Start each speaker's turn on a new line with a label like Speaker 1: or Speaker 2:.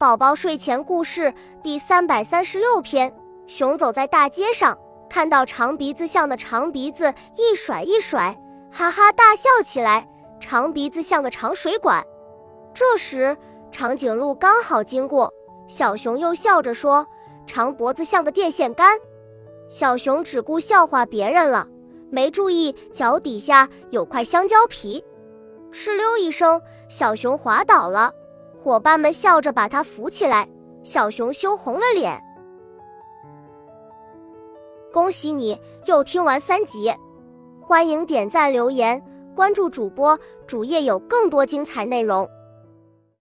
Speaker 1: 宝宝睡前故事第三百三十六篇：熊走在大街上，看到长鼻子象的长鼻子一甩一甩，哈哈大笑起来。长鼻子像个长水管。这时，长颈鹿刚好经过，小熊又笑着说：“长脖子像个电线杆。”小熊只顾笑话别人了，没注意脚底下有块香蕉皮，哧溜一声，小熊滑倒了。伙伴们笑着把他扶起来，小熊羞红了脸。恭喜你又听完三集，欢迎点赞、留言、关注主播，主页有更多精彩内容。